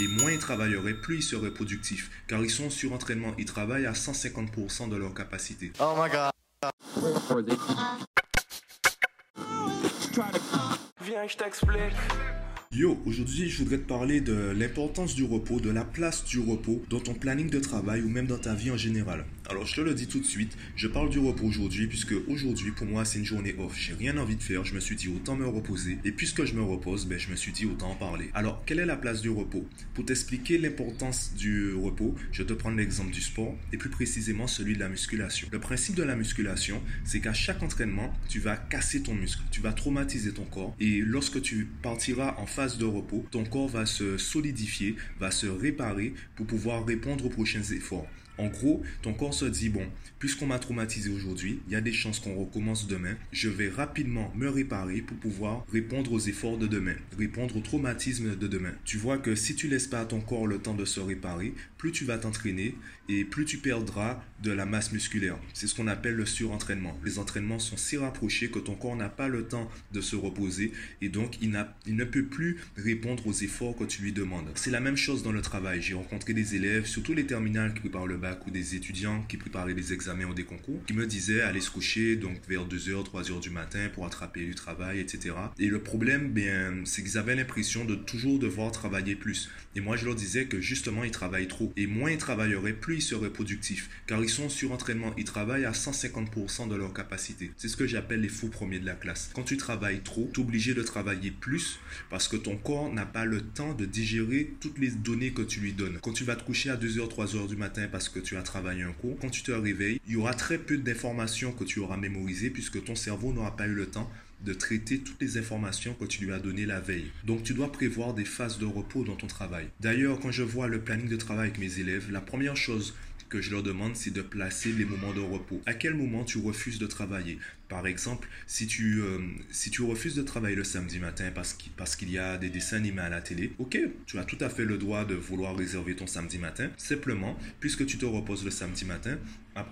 Et moins ils travailleraient, plus ils seraient productifs. Car ils sont sur entraînement, ils travaillent à 150% de leur capacité. Oh my god. Viens, je t'explique. Yo, aujourd'hui je voudrais te parler de l'importance du repos, de la place du repos dans ton planning de travail ou même dans ta vie en général. Alors je te le dis tout de suite, je parle du repos aujourd'hui puisque aujourd'hui pour moi c'est une journée off. J'ai rien envie de faire, je me suis dit autant me reposer et puisque je me repose, ben, je me suis dit autant en parler. Alors quelle est la place du repos? Pour t'expliquer l'importance du repos, je te prends l'exemple du sport et plus précisément celui de la musculation. Le principe de la musculation, c'est qu'à chaque entraînement, tu vas casser ton muscle, tu vas traumatiser ton corps et lorsque tu partiras en phase de repos, ton corps va se solidifier, va se réparer pour pouvoir répondre aux prochains efforts. En gros, ton corps se dit, bon, puisqu'on m'a traumatisé aujourd'hui, il y a des chances qu'on recommence demain, je vais rapidement me réparer pour pouvoir répondre aux efforts de demain, répondre au traumatisme de demain. Tu vois que si tu laisses pas à ton corps le temps de se réparer, plus tu vas t'entraîner et plus tu perdras de la masse musculaire. C'est ce qu'on appelle le surentraînement. Les entraînements sont si rapprochés que ton corps n'a pas le temps de se reposer et donc il, il ne peut plus répondre aux efforts que tu lui demandes. C'est la même chose dans le travail. J'ai rencontré des élèves, surtout les terminales qui préparent le ou des étudiants qui préparaient des examens ou des concours, qui me disaient aller se coucher donc vers 2h, 3h du matin pour attraper du travail, etc. Et le problème, bien, c'est qu'ils avaient l'impression de toujours devoir travailler plus. Et moi, je leur disais que justement, ils travaillent trop. Et moins ils travailleraient, plus ils seraient productifs. Car ils sont sur entraînement. Ils travaillent à 150% de leur capacité. C'est ce que j'appelle les faux premiers de la classe. Quand tu travailles trop, tu es obligé de travailler plus parce que ton corps n'a pas le temps de digérer toutes les données que tu lui donnes. Quand tu vas te coucher à 2h, 3h du matin parce que tu as travaillé un cours, quand tu te réveilles, il y aura très peu d'informations que tu auras mémorisées puisque ton cerveau n'aura pas eu le temps de traiter toutes les informations que tu lui as données la veille. Donc tu dois prévoir des phases de repos dans ton travail. D'ailleurs, quand je vois le planning de travail avec mes élèves, la première chose que je leur demande, c'est de placer les moments de repos. À quel moment tu refuses de travailler? Par exemple, si tu, euh, si tu refuses de travailler le samedi matin parce qu'il y a des dessins animés à la télé, ok, tu as tout à fait le droit de vouloir réserver ton samedi matin. Simplement, puisque tu te reposes le samedi matin,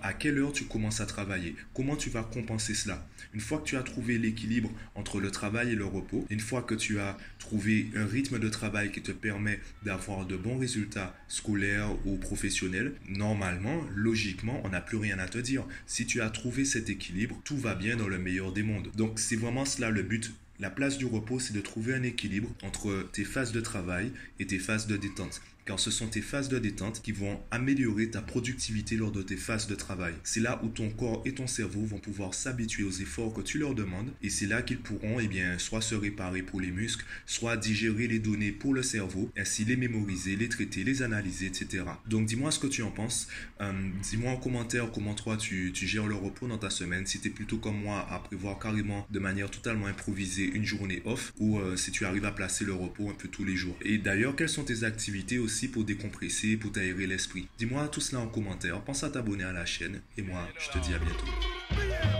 à quelle heure tu commences à travailler? Comment tu vas compenser cela? Une fois que tu as trouvé l'équilibre entre le travail et le repos, une fois que tu as trouvé un rythme de travail qui te permet d'avoir de bons résultats scolaires ou professionnels, normalement, logiquement, on n'a plus rien à te dire. Si tu as trouvé cet équilibre, tout va dans le meilleur des mondes. Donc c'est vraiment cela le but la place du repos, c'est de trouver un équilibre entre tes phases de travail et tes phases de détente car ce sont tes phases de détente qui vont améliorer ta productivité lors de tes phases de travail. C'est là où ton corps et ton cerveau vont pouvoir s'habituer aux efforts que tu leur demandes et c'est là qu'ils pourront eh bien, soit se réparer pour les muscles, soit digérer les données pour le cerveau, ainsi les mémoriser, les traiter, les analyser, etc. Donc dis-moi ce que tu en penses. Euh, dis-moi en commentaire comment toi tu, tu gères le repos dans ta semaine, si tu es plutôt comme moi à prévoir carrément de manière totalement improvisée une journée off ou euh, si tu arrives à placer le repos un peu tous les jours. Et d'ailleurs, quelles sont tes activités aussi pour décompresser, pour t'aérer l'esprit? Dis-moi tout cela en commentaire, pense à t'abonner à la chaîne et moi je te dis à bientôt.